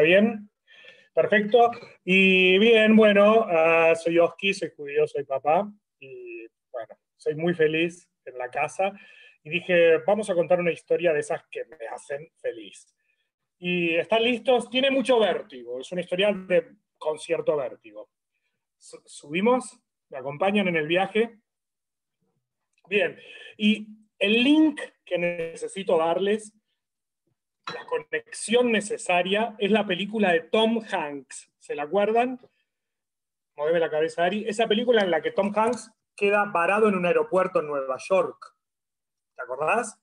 bien? Perfecto. Y bien, bueno, ah, soy Oski, soy judío, soy papá. Y bueno, soy muy feliz en la casa. Y dije, vamos a contar una historia de esas que me hacen feliz. Y están listos, tiene mucho vértigo, es una historia de concierto vértigo. Subimos, me acompañan en el viaje. Bien, y el link que necesito darles la conexión necesaria es la película de Tom Hanks. ¿Se la acuerdan? Mueve la cabeza, Ari. Esa película en la que Tom Hanks queda varado en un aeropuerto en Nueva York. ¿Te acordás?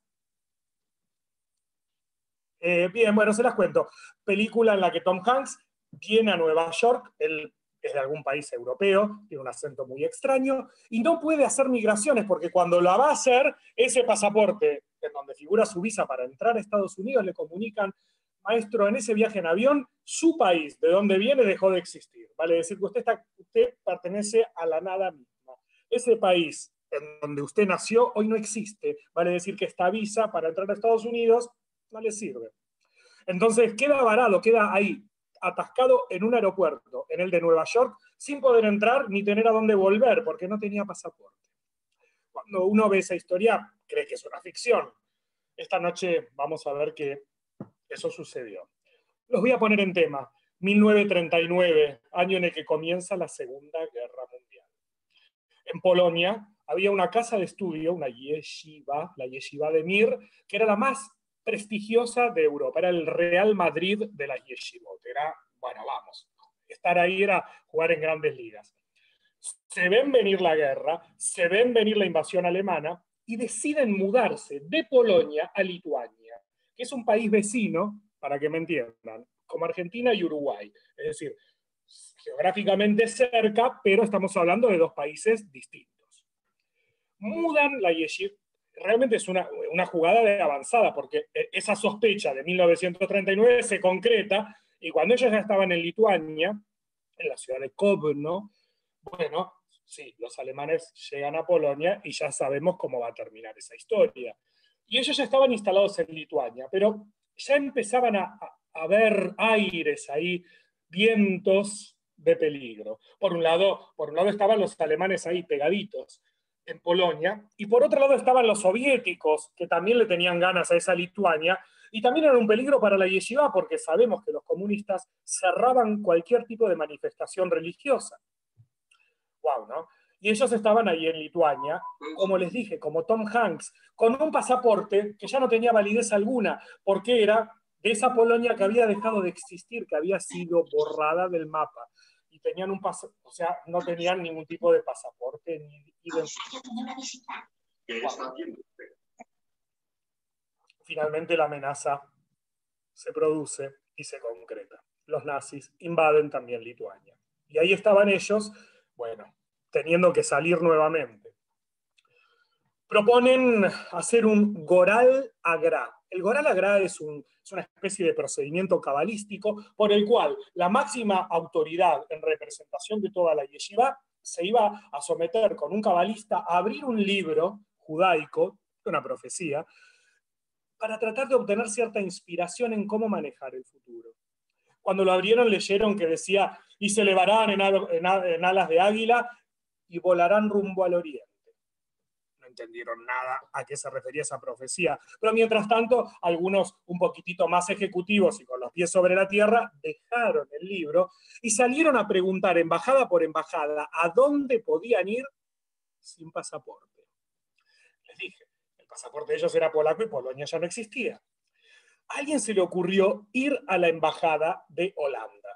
Eh, bien, bueno, se las cuento. Película en la que Tom Hanks viene a Nueva York, él es de algún país europeo, tiene un acento muy extraño, y no puede hacer migraciones porque cuando la va a hacer, ese pasaporte figura su visa para entrar a Estados Unidos, le comunican, maestro, en ese viaje en avión, su país, de donde viene, dejó de existir. Vale decir que usted, está, usted pertenece a la nada misma. Ese país en donde usted nació hoy no existe. Vale decir que esta visa para entrar a Estados Unidos no le sirve. Entonces queda varado, queda ahí, atascado en un aeropuerto, en el de Nueva York, sin poder entrar ni tener a dónde volver, porque no tenía pasaporte. Cuando uno ve esa historia, cree que es una ficción. Esta noche vamos a ver que eso sucedió. Los voy a poner en tema. 1939, año en el que comienza la Segunda Guerra Mundial. En Polonia había una casa de estudio, una yeshiva, la yeshiva de Mir, que era la más prestigiosa de Europa, era el Real Madrid de las yeshivot. Era, bueno, vamos, estar ahí era jugar en grandes ligas. Se ven venir la guerra, se ven venir la invasión alemana y deciden mudarse de Polonia a Lituania, que es un país vecino, para que me entiendan, como Argentina y Uruguay. Es decir, geográficamente cerca, pero estamos hablando de dos países distintos. Mudan la yeshiva, realmente es una, una, jugada de avanzada, porque e, esa sospecha de 1939 se concreta, y cuando ellos ya estaban en Lituania, en la ciudad de Kobno, bueno, sí, los alemanes llegan a Polonia y ya sabemos cómo va a terminar esa historia. Y ellos ya estaban instalados en Lituania, pero ya empezaban a, a ver aires ahí, vientos de peligro. Por un, lado, por un lado estaban los alemanes ahí pegaditos en Polonia, y por otro lado estaban los soviéticos, que también le tenían ganas a esa Lituania, y también era un peligro para la yeshiva porque sabemos que los comunistas cerraban cualquier tipo de manifestación religiosa. ¿No? Y ellos estaban ahí en Lituania, como les dije, como Tom Hanks, con un pasaporte que ya no tenía validez alguna, porque era de esa Polonia que había dejado de existir, que había sido borrada del mapa. Y tenían un pasaporte, o sea, no tenían ningún tipo de pasaporte ni Finalmente la amenaza se produce y se concreta. Los nazis invaden también Lituania. Y ahí estaban ellos, bueno, teniendo que salir nuevamente. Proponen hacer un Goral Agra. El Goral Agra es, es una especie de procedimiento cabalístico por el cual la máxima autoridad en representación de toda la yeshiva se iba a someter con un cabalista a abrir un libro judaico, una profecía, para tratar de obtener cierta inspiración en cómo manejar el futuro. Cuando lo abrieron leyeron que decía, y se elevarán en alas de águila y volarán rumbo al oriente. No entendieron nada a qué se refería esa profecía. Pero mientras tanto, algunos un poquitito más ejecutivos y con los pies sobre la tierra dejaron el libro y salieron a preguntar embajada por embajada a dónde podían ir sin pasaporte. Les dije, el pasaporte de ellos era polaco y Polonia ya no existía. Alguien se le ocurrió ir a la embajada de Holanda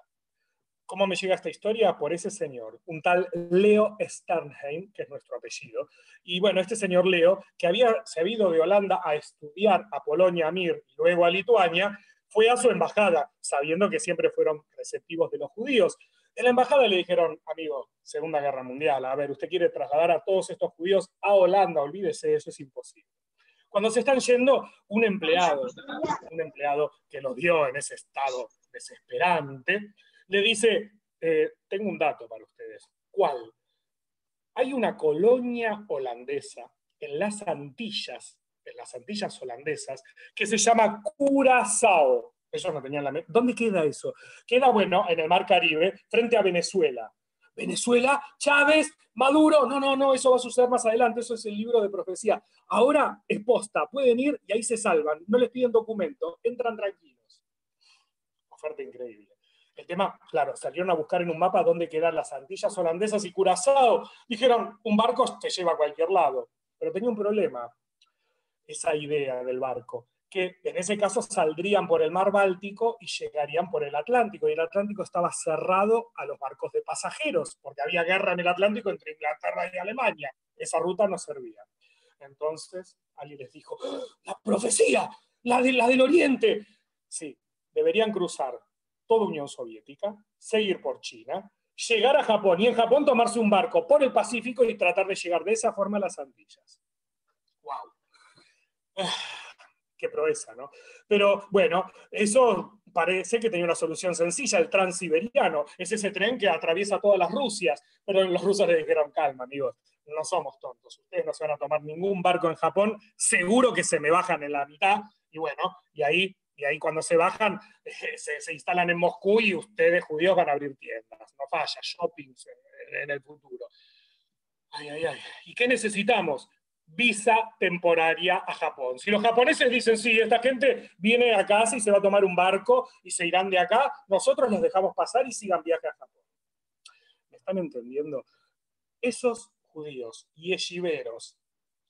¿Cómo me llega esta historia? Por ese señor, un tal Leo Sternheim, que es nuestro apellido. Y bueno, este señor Leo, que había, se de Holanda a estudiar a Polonia, a Mir y luego a Lituania, fue a su embajada, sabiendo que siempre fueron receptivos de los judíos. En la embajada le dijeron, amigo, Segunda Guerra Mundial, a ver, usted quiere trasladar a todos estos judíos a Holanda, olvídese, eso es imposible. Cuando se están yendo, un empleado, un empleado que los dio en ese estado desesperante, le dice, eh, tengo un dato para ustedes. ¿Cuál? Hay una colonia holandesa en las Antillas, en las Antillas holandesas, que se llama Curazao. Ellos no tenían la... ¿Dónde queda eso? Queda, bueno, en el Mar Caribe, frente a Venezuela. Venezuela, Chávez, Maduro, no, no, no, eso va a suceder más adelante, eso es el libro de profecía. Ahora es posta, pueden ir y ahí se salvan, no les piden documento, entran tranquilos. Oferta increíble. El tema, claro, salieron a buscar en un mapa dónde quedan las Antillas holandesas y Curazao. Dijeron, un barco te lleva a cualquier lado. Pero tenía un problema, esa idea del barco que en ese caso saldrían por el mar Báltico y llegarían por el Atlántico. Y el Atlántico estaba cerrado a los barcos de pasajeros, porque había guerra en el Atlántico entre Inglaterra y Alemania. Esa ruta no servía. Entonces, alguien les dijo, ¡Ah! la profecía, la, de, la del Oriente. Sí, deberían cruzar toda Unión Soviética, seguir por China, llegar a Japón y en Japón tomarse un barco por el Pacífico y tratar de llegar de esa forma a las Antillas. ¡Wow! Qué proeza, ¿no? Pero bueno, eso parece que tenía una solución sencilla, el transiberiano, es ese tren que atraviesa todas las Rusias, pero los rusos le dijeron, calma, amigos, no somos tontos, ustedes no se van a tomar ningún barco en Japón, seguro que se me bajan en la mitad, y bueno, y ahí, y ahí cuando se bajan, se, instalan en Moscú y ustedes judíos van a abrir tiendas, no falla, shopping en el futuro. Ay, ay, ay. ¿Y qué necesitamos? Visa temporaria a Japón. Si los japoneses dicen, sí, esta gente viene a casa y se va a tomar un barco y se irán de acá, nosotros los dejamos pasar y sigan viaje a Japón. ¿Me están entendiendo? Esos judíos y yeshiveros,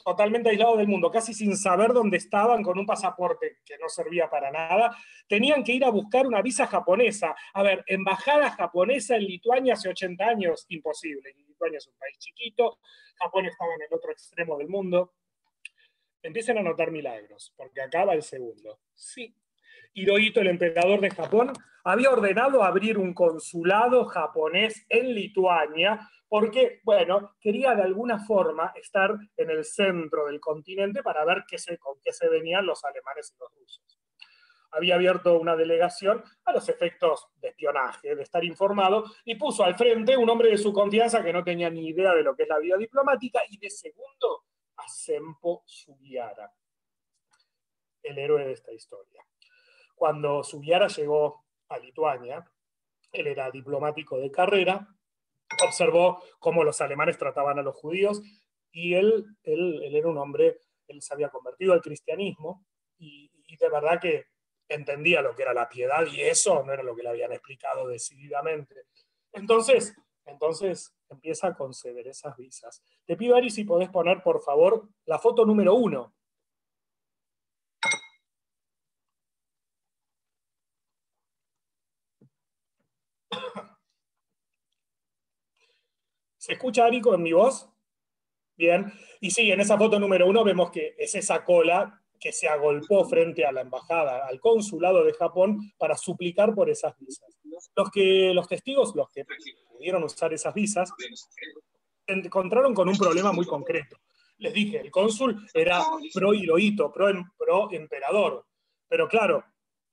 totalmente aislados del mundo, casi sin saber dónde estaban, con un pasaporte que no servía para nada, tenían que ir a buscar una visa japonesa. A ver, embajada japonesa en Lituania hace 80 años, imposible. Lituania es un país chiquito, Japón estaba en el otro extremo del mundo. Empiecen a notar milagros, porque acaba el segundo. Sí, Hirohito, el emperador de Japón, había ordenado abrir un consulado japonés en Lituania porque, bueno, quería de alguna forma estar en el centro del continente para ver qué se, con qué se venían los alemanes y los rusos había abierto una delegación a los efectos de espionaje, de estar informado, y puso al frente un hombre de su confianza que no tenía ni idea de lo que es la vida diplomática, y de segundo a Sempo Sugiara, el héroe de esta historia. Cuando Sugiara llegó a Lituania, él era diplomático de carrera, observó cómo los alemanes trataban a los judíos, y él, él, era un hombre, él se había convertido al cristianismo, y de verdad que entendía lo que era la piedad y eso no era lo que le habían explicado decididamente. Entonces, entonces empieza a conceder esas visas. Te pido, Ari, si podés poner, por favor, la foto número uno. ¿Se escucha, Ari, con mi voz? Bien. Y sí, en esa foto número uno vemos que es esa cola que se agolpó frente a la embajada, al consulado de Japón, para suplicar por esas visas. Los, que, los testigos, los que pudieron usar esas visas, se encontraron con un problema muy concreto. Les dije, el cónsul era pro Hirohito, pro, pro emperador. Pero claro,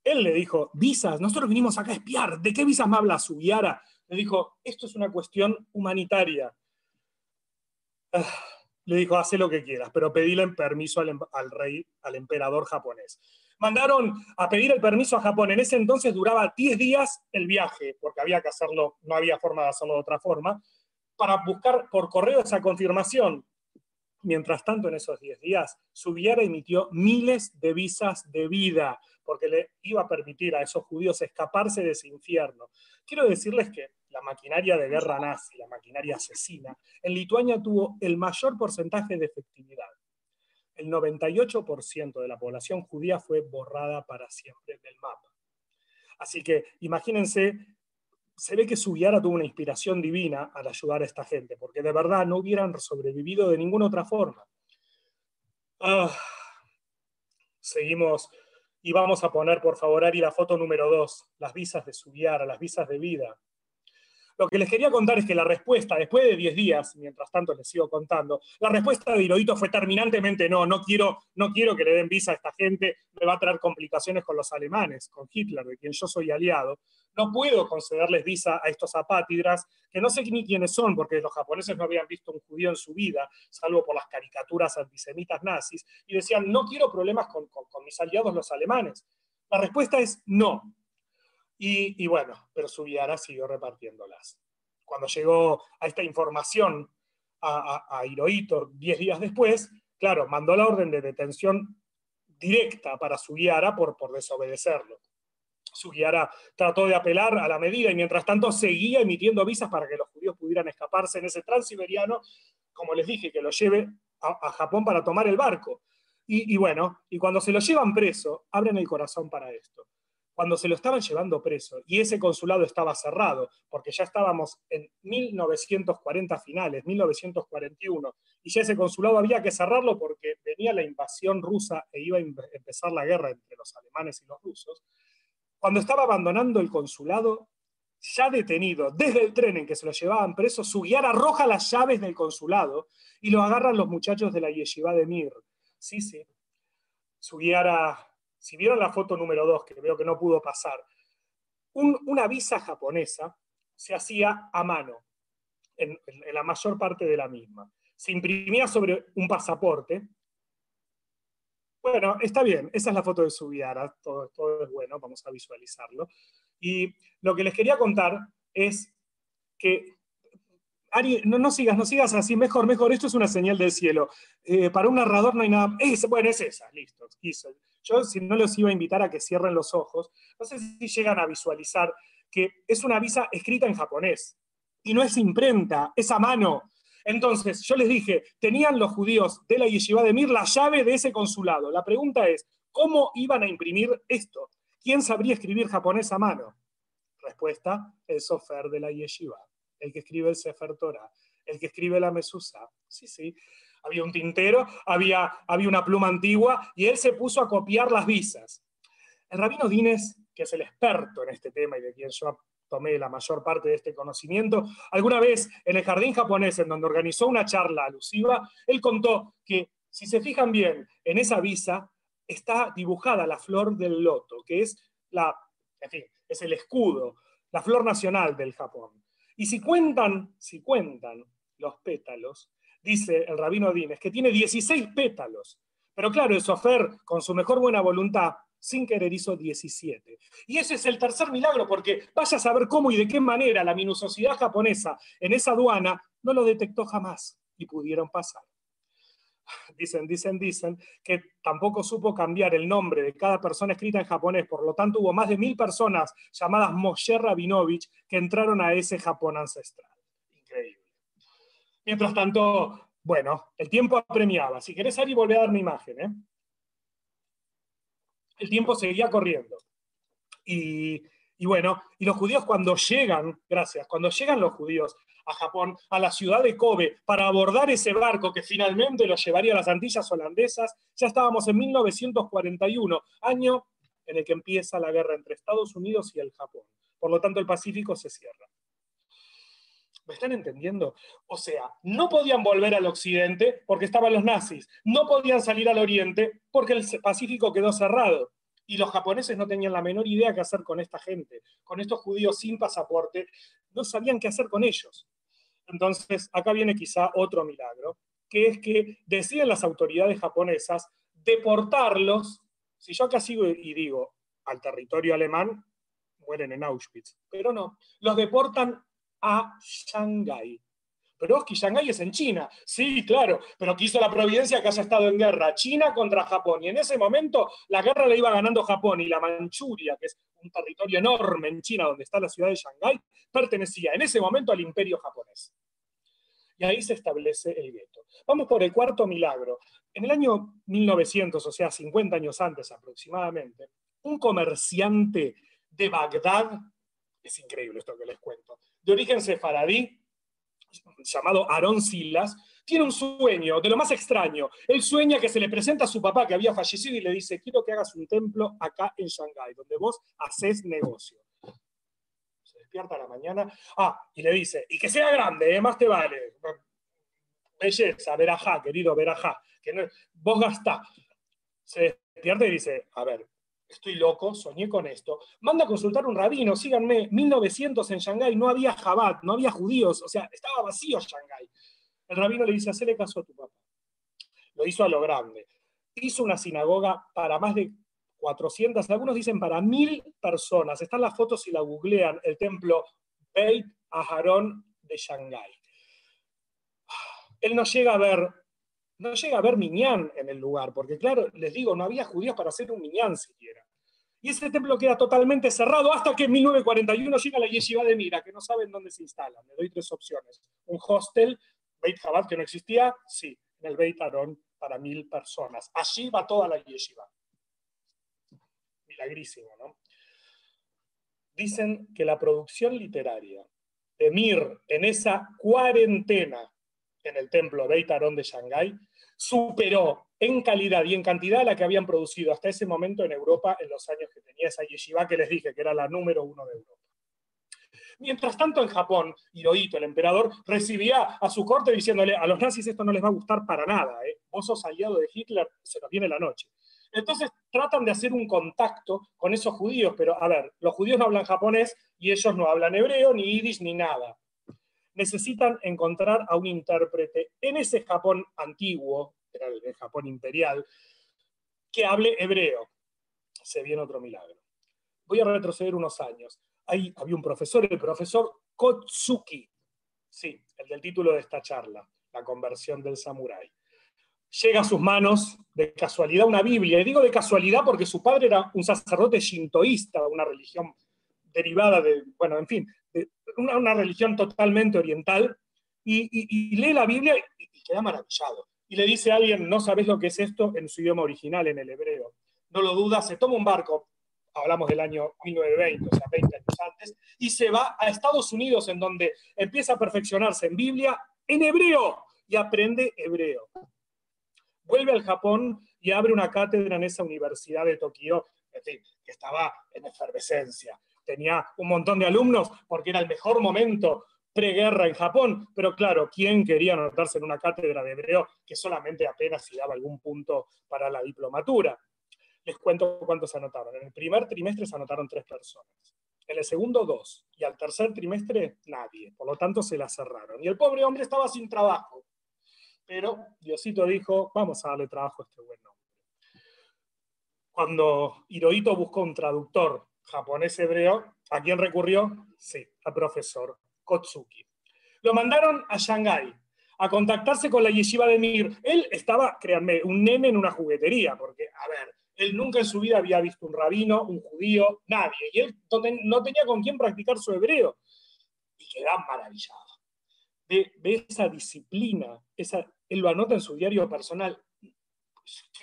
él le dijo, visas, nosotros vinimos acá a espiar, ¿de qué visas me habla Sugiara? Le dijo, esto es una cuestión humanitaria. Ah, le dijo, hace lo que quieras, pero pedile permiso al, rey, al emperador japonés. Mandaron a pedir el permiso a Japón. En ese entonces duraba 10 días el viaje, porque había que hacerlo, no había forma de hacerlo de otra forma, para buscar por correo esa confirmación. Mientras tanto, en esos 10 días, Subiera emitió miles de visas de vida, porque le iba a permitir a esos judíos escaparse de ese infierno. Quiero decirles que la maquinaria de guerra nazi, la maquinaria asesina, en Lituania tuvo el mayor porcentaje de efectividad. El 98% de la población judía fue borrada para siempre del mapa. Así que imagínense, se ve que Sugiara tuvo una inspiración divina al ayudar a esta gente, porque de verdad no hubieran sobrevivido de ninguna otra forma. Ah, seguimos y vamos a poner, por favor, Ari, la foto número 2, las visas de Sugiara, las visas de vida. Lo que les quería contar es que la respuesta, después de 10 días, mientras tanto les sigo contando, la respuesta de Hirohito fue terminantemente no, no quiero, no quiero que le den visa a esta gente, me va a traer complicaciones con los alemanes, con Hitler, de quien yo soy aliado. No puedo concederles visa a estos apátridas, que no sé ni quiénes son, porque los japoneses no habían visto un judío en su vida, salvo por las caricaturas antisemitas nazis, y decían, no quiero problemas con mis aliados los alemanes. La respuesta es no. Y, bueno, pero Subiara siguió repartiéndolas. Cuando llegó a esta información a, a, Hirohito 10 días después, claro, mandó la orden de detención directa para Sugiara por, por desobedecerlo. Sugiara trató de apelar a la medida y mientras tanto seguía emitiendo visas para que los judíos pudieran escaparse en ese transiberiano, como les dije, que lo lleve a, Japón para tomar el barco. Y, y, bueno, y cuando se lo llevan preso, abren el corazón para esto cuando se lo estaban llevando preso y ese consulado estaba cerrado, porque ya estábamos en 1940 finales, 1941, y ya ese consulado había que cerrarlo porque venía la invasión rusa e iba a empezar la guerra entre los alemanes y los rusos, cuando estaba abandonando el consulado, ya detenido desde el tren en que se lo llevaban preso, su guiar arroja las llaves del consulado y lo agarran los muchachos de la yeshiva de Mir. Sí, sí. Su guiara si vieron la foto número 2, que veo que no pudo pasar, una visa japonesa se hacía a mano, en, la mayor parte de la misma. Se imprimía sobre un pasaporte. Bueno, está bien, esa es la foto de su todo, todo es bueno, vamos a visualizarlo. Y lo que les quería contar es que Ari, no, sigas, no sigas así, mejor, mejor, esto es una señal del cielo. Eh, para un narrador no hay nada. bueno, es esa, listo. Yo, si no los iba a invitar a que cierren los ojos, no sé si llegan a visualizar que es una visa escrita en japonés y no es imprenta, es a mano. Entonces, yo les dije, tenían los judíos de la Yeshiva de Mir la llave de ese consulado. La pregunta es, ¿cómo iban a imprimir esto? ¿Quién sabría escribir japonés a mano? Respuesta, el sofer de la Yeshiva el que escribe el Sefer Torah, el que escribe la Mesusa. Sí, sí. Había un tintero, había, había una pluma antigua y él se puso a copiar las visas. El rabino Dines, que es el experto en este tema y de quien yo tomé la mayor parte de este conocimiento, alguna vez en el jardín japonés, en donde organizó una charla alusiva, él contó que, si se fijan bien, en esa visa está dibujada la flor del loto, que es la, en fin, es el escudo, la flor nacional del Japón. Y si cuentan, si cuentan los pétalos, dice el rabino Dines, que tiene 16 pétalos. Pero claro, el sofer, con su mejor buena voluntad, sin querer hizo 17. Y ese es el tercer milagro, porque vaya a saber cómo y de qué manera la minuciosidad japonesa en esa aduana no lo detectó jamás y pudieron pasar dicen, dicen, dicen, que tampoco supo cambiar el nombre de cada persona escrita en japonés, por lo tanto hubo más de mil personas llamadas Moshe Rabinovich que entraron a ese Japón ancestral. Increíble. Mientras tanto, bueno, el tiempo apremiaba. Si querés, Ari, volver a dar mi imagen. ¿eh? El tiempo seguía corriendo. Y, bueno, y los judíos cuando llegan, gracias, cuando llegan los judíos a Japón, a la ciudad de Kobe, para abordar ese barco que finalmente lo llevaría a las Antillas holandesas, ya estábamos en 1941, año en el que empieza la guerra entre Estados Unidos y el Japón. Por lo tanto, el Pacífico se cierra. ¿Me están entendiendo? O sea, no podían volver al occidente porque estaban los nazis, no podían salir al oriente porque el Pacífico quedó cerrado y los japoneses no tenían la menor idea qué hacer con esta gente, con estos judíos sin pasaporte, no sabían qué hacer con ellos. Entonces, acá viene quizá otro milagro, que es que deciden las autoridades japonesas deportarlos, si yo acá sigo y digo al territorio alemán, mueren en Auschwitz, pero no, los deportan a Shanghái, pero que Shanghái es en China. Sí, claro, pero quiso la providencia que haya estado en guerra China contra Japón. Y en ese momento la guerra la iba ganando Japón y la Manchuria, que es un territorio enorme en China donde está la ciudad de Shanghái, pertenecía en ese momento al imperio japonés. Y ahí se establece el gueto. Vamos por el cuarto milagro. En el año 1900, o sea, 50 años antes aproximadamente, un comerciante de Bagdad, es increíble esto que les cuento, de origen sefaradí, llamado Aarón Silas, tiene un sueño de lo más extraño. Él sueña que se le presenta a su papá que había fallecido y le dice, quiero que hagas un templo acá en Shanghái, donde vos haces negocio. Se despierta a la mañana, ah, y le dice, y que sea grande, ¿eh? más te vale. Belleza, verajá, querido verajá, vos gastá. Se despierta y dice, a ver, estoy loco, soñé con esto. Manda a consultar un rabino, síganme, 1900 en Shanghái no había Jabat, no había judíos, o sea, estaba vacío Shanghái. El rabino le dice, hacele caso a tu papá. Lo hizo a lo grande. Hizo una sinagoga para más de 400, algunos dicen para mil personas. Están las fotos si la googlean, el templo Beit Aharon de Shanghái. Él no llega a ver, no llega a ver Minyan en el lugar, porque claro, les digo, no había judíos para hacer un Minyan siquiera. Y ese templo queda totalmente cerrado hasta que en 1941 llega la Yeshiva de Mira, que no saben dónde se instala. Me doy tres opciones. Un hostel, Beit Chabad, que no existía, sí, en el Beit Aron para mil personas. Allí va toda la Yeshiva. Milagrísimo, ¿no? Dicen que la producción literaria de Mir en esa cuarentena en el templo Beit Aron de Shanghái superó en calidad y en cantidad la que habían producido hasta ese momento en Europa en los años que tenía esa yeshiva que les dije que era la número uno de Europa. Mientras tanto, en Japón, Hirohito, el emperador, recibía a su corte diciéndole, a los nazis esto no les va a gustar para nada, ¿eh? vos sos aliado de Hitler, se nos viene la noche. Entonces tratan de hacer un contacto con esos judíos, pero a ver, los judíos no hablan japonés y ellos no hablan hebreo, ni yiddish, ni nada. Necesitan encontrar a un intérprete en ese Japón antiguo, era el Japón imperial, que hable hebreo. Se viene otro milagro. Voy a retroceder unos años. Ahí había un profesor, el profesor Kotsuki, sí, el del título de esta charla, la conversión del samurái. Llega a sus manos de casualidad una Biblia, y digo de casualidad porque su padre era un sacerdote shintoísta, una religión derivada de, bueno, en fin, una, religión totalmente oriental, y, lee la Biblia y, y queda maravillado y le dice a alguien, no sabes lo que es esto en su idioma original, en el hebreo. No lo duda, se toma un barco, hablamos del año 1920, o sea, 20 años antes, y se va a Estados Unidos, en donde empieza a perfeccionarse en Biblia en hebreo y aprende hebreo. Vuelve al Japón y abre una cátedra en esa universidad de Tokio, que estaba en efervescencia. Tenía un montón de alumnos porque era el mejor momento preguerra en Japón, pero claro, ¿quién quería anotarse en una cátedra de hebreo que solamente apenas si daba algún punto para la diplomatura? Les cuento cuántos se anotaron. En el primer trimestre se anotaron tres personas. En el segundo, dos. Y al tercer trimestre, nadie. Por lo tanto, se la cerraron. Y el pobre hombre estaba sin trabajo. Pero Diosito dijo, vamos a darle trabajo a este buen hombre. Cuando Hirohito buscó un traductor japonés-hebreo, ¿a quién recurrió? Sí, al profesor Kotsuki. Lo mandaron a Shanghái a contactarse con la yeshiva de Mir. Él estaba, créanme, un nene en una juguetería, porque, a ver, él nunca en su vida había visto un rabino, un judío, nadie. Y él no tenía con quién practicar su hebreo. Y quedaba maravillado. De, esa disciplina, esa, él lo anota en su diario personal,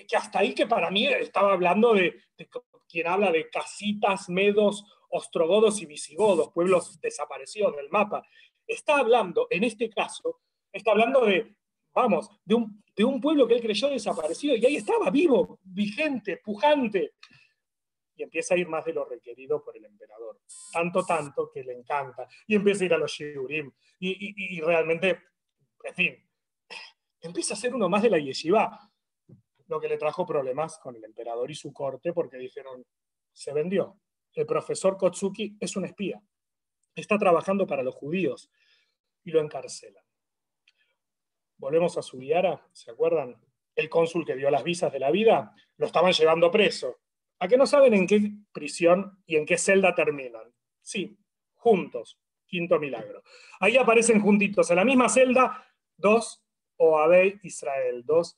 que, hasta ahí que para mí estaba hablando de quien habla de casitas, medos, ostrogodos y visigodos, pueblos desaparecidos del mapa. Está hablando, en este caso, está hablando de, vamos, de un, de un pueblo que él creyó desaparecido y ahí estaba vivo, vigente, pujante. Y empieza a ir más de lo requerido por el emperador. Tanto, tanto que le encanta. Y empieza a ir a los shiurim. Y, y realmente, en fin, empieza a ser uno más de la yeshiva. Lo que le trajo problemas con el emperador y su corte porque dijeron, se vendió, el profesor Kotsuki es un espía. Está trabajando para los judíos y lo encarcelan. Volvemos a Subiara, ¿se acuerdan? El cónsul que dio las visas de la vida, lo estaban llevando preso. ¿A que no saben en qué prisión y en qué celda terminan? Sí, juntos. Quinto milagro. Ahí aparecen juntitos en la misma celda dos Oabey Israel, dos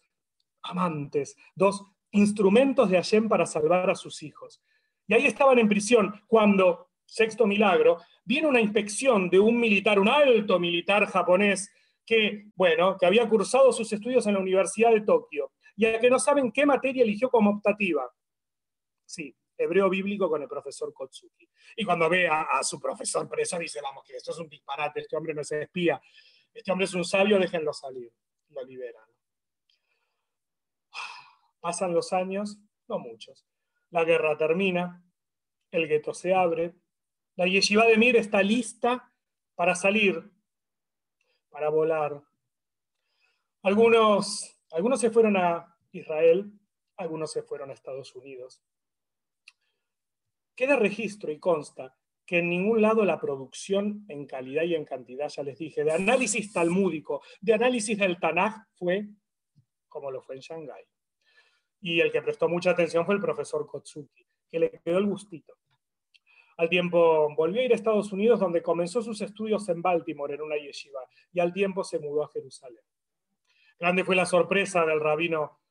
amantes, dos instrumentos de Hashem para salvar a sus hijos. Y ahí estaban en prisión cuando, sexto milagro, viene una inspección de un militar, un alto militar japonés, que, bueno, que había cursado sus estudios en la Universidad de Tokio, y a que no saben qué materia eligió como optativa. Sí, hebreo bíblico con el profesor Kotsuki. Y cuando ve a, su profesor preso, dice, vamos, que esto es un disparate, este hombre no es espía, este hombre es un sabio, déjenlo salir. Lo liberan. Pasan los años, no muchos. La guerra termina, el gueto se abre, la yeshiva de Mir está lista para salir, para volar. Algunos, algunos se fueron a Israel, algunos se fueron a Estados Unidos. Queda registro y consta que en ningún lado la producción en calidad y en cantidad, ya les dije, de análisis talmúdico, de análisis del Tanaj fue como lo fue en Shanghái. Y el que prestó mucha atención fue el profesor Kotsuki, que le quedó el gustito. Al tiempo volvió a ir a Estados Unidos, donde comenzó sus estudios en Baltimore, en una yeshiva, y al tiempo se mudó a Jerusalén. Grande fue la sorpresa del rabino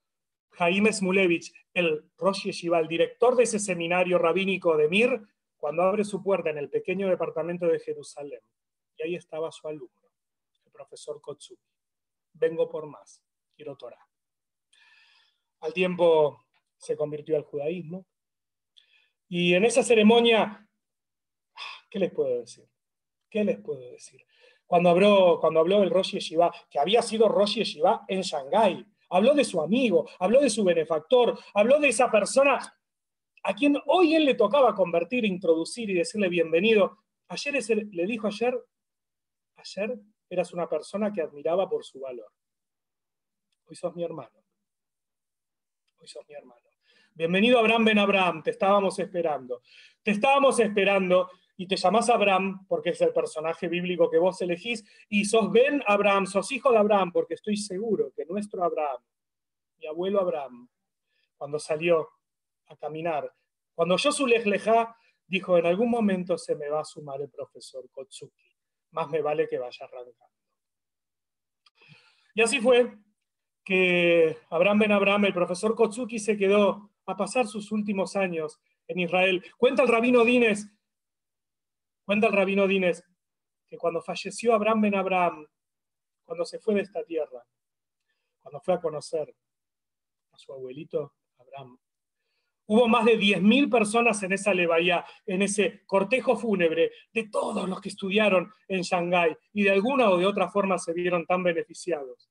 Jaime Smulevich, el Rosh Yeshiva, el director de ese seminario rabínico de Mir, cuando abre su puerta en el pequeño departamento de Jerusalén. Y ahí estaba su alumno, el profesor Kotsuki. Vengo por más, quiero Torah. Al tiempo se convirtió al judaísmo. Y en esa ceremonia, ¿qué les puedo decir? ¿Qué les puedo decir? Cuando habló, cuando habló el Rosh Yeshiva, que había sido Rosh Yeshiva en Shanghái, habló de su amigo, habló de su benefactor, habló de esa persona a quien hoy él le tocaba convertir, introducir y decirle bienvenido. Ayer le dijo ayer, ayer eras una persona que admiraba por su valor. Hoy sos mi hermano. Hoy sos mi hermano. Bienvenido Abraham Ben Abraham, te estábamos esperando. Te estábamos esperando y te llamás Abraham porque es el personaje bíblico que vos elegís, y sos Ben Abraham, sos hijo de Abraham, porque estoy seguro que nuestro Abraham, mi abuelo Abraham, cuando salió a caminar, cuando yo su lejlejá, dijo, en algún momento se me va a sumar el profesor Kotsuki, más me vale que vaya arrancando. Y así fue que Abraham Ben Abraham, el profesor Kotsuki, se quedó a pasar sus últimos años en Israel. Cuenta el rabino Dines Cuenta el rabino Dines que cuando falleció Abraham ben Abraham, cuando se fue de esta tierra, cuando fue a conocer a su abuelito Abraham, hubo más de 10.000 personas en esa levaya, en ese cortejo fúnebre de todos los que estudiaron en Shanghái y de alguna o de otra forma se vieron tan beneficiados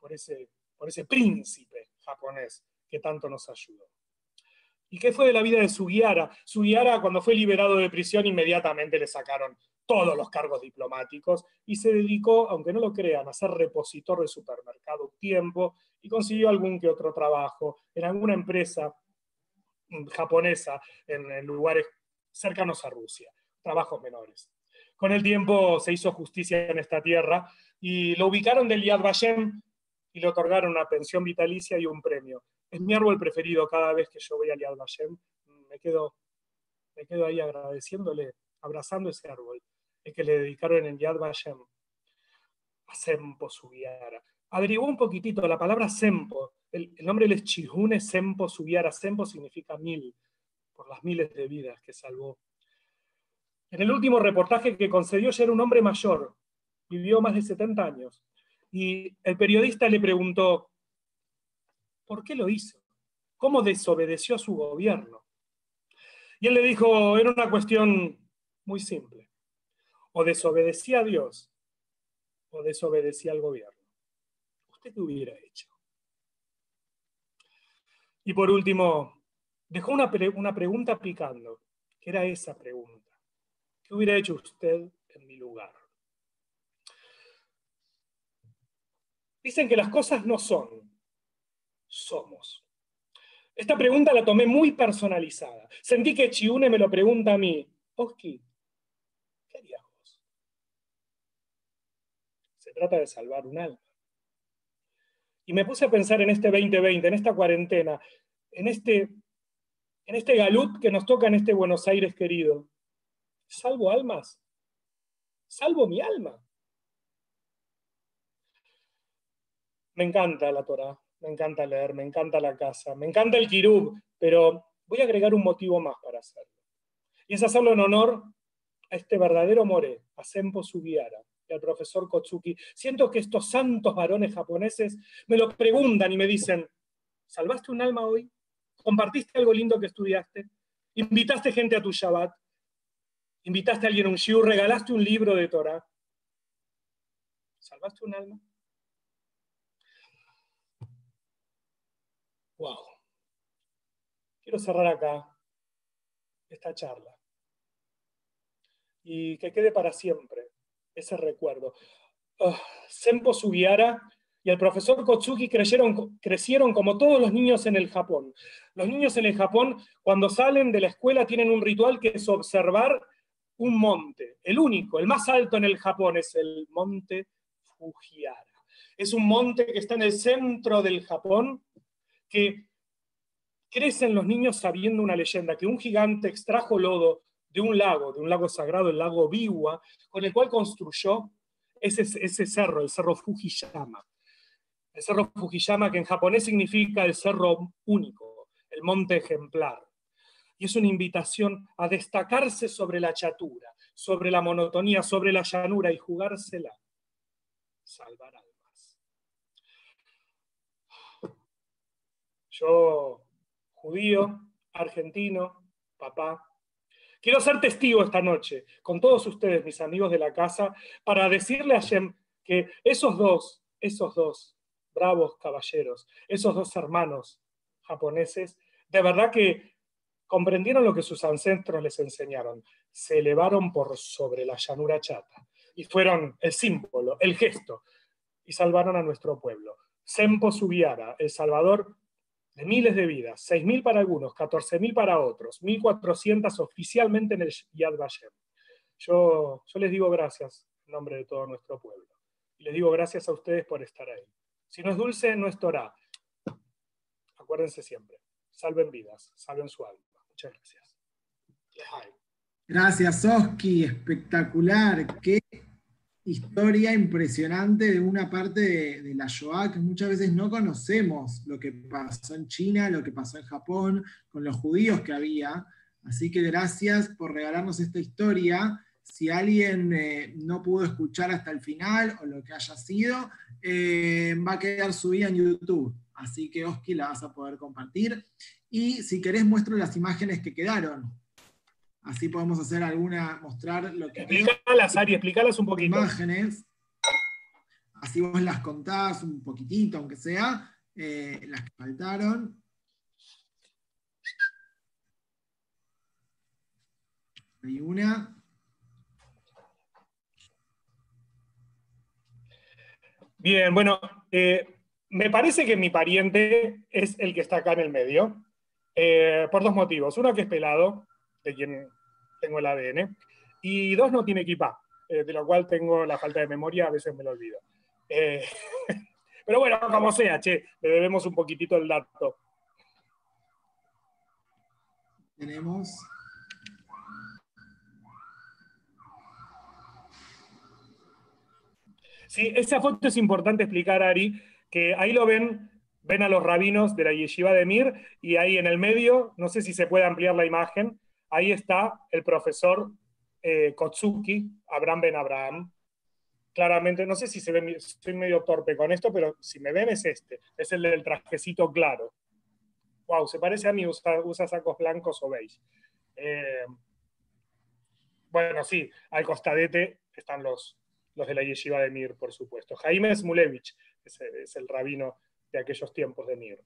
por ese, por ese príncipe japonés que tanto nos ayudó. ¿Y qué fue de la vida de Sugiara? Sugiara, cuando fue liberado de prisión, inmediatamente le sacaron todos los cargos diplomáticos y se dedicó, aunque no lo crean, a ser repositor de supermercado un tiempo y consiguió algún que otro trabajo en alguna empresa japonesa en, lugares cercanos a Rusia, trabajos menores. Con el tiempo se hizo justicia en esta tierra y lo ubicaron del Yad Vashem y le otorgaron una pensión vitalicia y un premio es mi árbol preferido cada vez que yo voy a Yad Vashem. Me quedo, me quedo ahí agradeciéndole, abrazando ese árbol, el que le dedicaron en Yad Vashem a Sempo Sugiara. Averiguó un poquitito la palabra Sempo. El, nombre es Chihune Sempo Sugiara. Sempo significa mil, por las miles de vidas que salvó. En el último reportaje que concedió ya era un hombre mayor, vivió más de 70 años. Y el periodista le preguntó, ¿Por qué lo hizo? ¿Cómo desobedeció a su gobierno? Y él le dijo, era una cuestión muy simple. O desobedecía a Dios o desobedecía al gobierno. ¿Usted qué hubiera hecho? Y por último, dejó una, una pregunta picando, que era esa pregunta. ¿Qué hubiera hecho usted en mi lugar? Dicen que las cosas no son somos? Esta pregunta la tomé muy personalizada. Sentí que Chiune me lo pregunta a mí. Oski, ¿qué harías vos? Se trata de salvar un alma. Y me puse a pensar en este 2020, en esta cuarentena, en este, en este galut que nos toca en este Buenos Aires querido. ¿Salvo almas? ¿Salvo mi alma? Me encanta la Torah, me encanta leer, me encanta la casa, me encanta el kirub, pero voy a agregar un motivo más para hacerlo. Y es hacerlo en honor a este verdadero more, a Senpo Sugiara y al profesor Kotsuki. Siento que estos santos varones japoneses me lo preguntan y me dicen, ¿salvaste un alma hoy? ¿Compartiste algo lindo que estudiaste? ¿Invitaste gente a tu Shabbat? ¿Invitaste a alguien a un shiur? ¿Regalaste un libro de Torah? ¿Salvaste un alma? Wow. Quiero cerrar acá esta charla y que quede para siempre ese recuerdo. Uh, Senpo Sugiara y el profesor Kotsuki crecieron, crecieron como todos los niños en el Japón. Los niños en el Japón, cuando salen de la escuela, tienen un ritual que es observar un monte. El único, el más alto en el Japón es el monte Fujiara. Es un monte que está en el centro del Japón que crecen los niños sabiendo una leyenda, que un gigante extrajo lodo de un lago, de un lago sagrado, el lago Biwa, con el cual construyó ese, ese cerro, el cerro Fujiyama. El cerro Fujiyama, que en japonés significa el cerro único, el monte ejemplar. Y es una invitación a destacarse sobre la chatura, sobre la monotonía, sobre la llanura y jugársela. Salvar almas. Yo, judío, argentino, papá, quiero ser testigo esta noche con todos ustedes, mis amigos de la casa, para decirle a Shem que esos dos, esos dos bravos caballeros, esos dos hermanos japoneses, de verdad que comprendieron lo que sus ancestros les enseñaron, se elevaron por sobre la llanura chata y fueron el símbolo, el gesto, y salvaron a nuestro pueblo. Sempo Subiara, el salvador de miles de vidas, 6.000 para algunos, 14.000 para otros, 1.400 oficialmente en el Yad Vashem. Yo, yo les digo gracias en nombre de todo nuestro pueblo. Y les digo gracias a ustedes por estar ahí. Si no es dulce, no es Torah. Acuérdense siempre. Salven vidas, salven su alma. Muchas gracias. Gracias, Oski. Espectacular. Qué historia impresionante de una parte de, la Shoah que muchas veces no conocemos lo que pasó en China, lo que pasó en Japón, con los judíos que había. Así que gracias por regalarnos esta historia. Si alguien eh, no pudo escuchar hasta el final o lo que haya sido, eh, va a quedar subida en YouTube. Así que Oski la vas a poder compartir. Y si querés, muestro las imágenes que quedaron. Así podemos hacer alguna, mostrar lo que. Explícalas, Ari, explícalas un poquito. Imágenes. Así vos las contás un poquitito, aunque sea, eh, las que faltaron. Hay una. Bien, bueno, eh, me parece que mi pariente es el que está acá en el medio. Eh, por dos motivos. Uno, que es pelado, de quien tengo el ADN, y dos, no tiene equipa, eh, de lo cual tengo la falta de memoria, a veces me lo olvido. Eh, pero bueno, como sea, che, le debemos un poquitito el dato. Tenemos. Sí, esa foto es importante explicar, Ari, que ahí lo ven ven a los rabinos de la yeshiva de Mir y ahí en el medio, no sé si se puede ampliar la imagen, ahí está el profesor eh, Kotsuki, Abraham Ben Abraham. Claramente, no sé si se ve, estoy medio torpe con esto, pero si me ven es este, es el del trajecito claro. Wow, se parece a mí, usa, sacos blancos o beige. Eh, bueno, sí, al costadete están los, los de la yeshiva de Mir, por supuesto. Jaime Smulevich es, es el rabino de aquellos tiempos de Mir.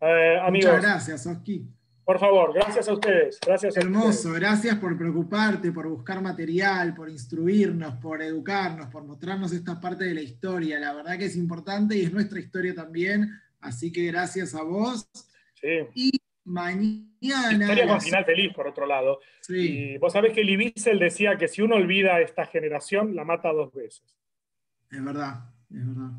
Eh, amigos, Muchas gracias, Oski. Por favor, gracias a ustedes. Gracias Hermoso, gracias por preocuparte, por buscar material, por instruirnos, por educarnos, por mostrarnos esta parte de la historia. La verdad que es importante y es nuestra historia también. Así que gracias a vos. Sí. Y mañana. Historia con final feliz, por otro lado. Sí. Y vos sabés que Lee decía que si uno olvida esta generación, la mata dos veces. Es verdad, es verdad.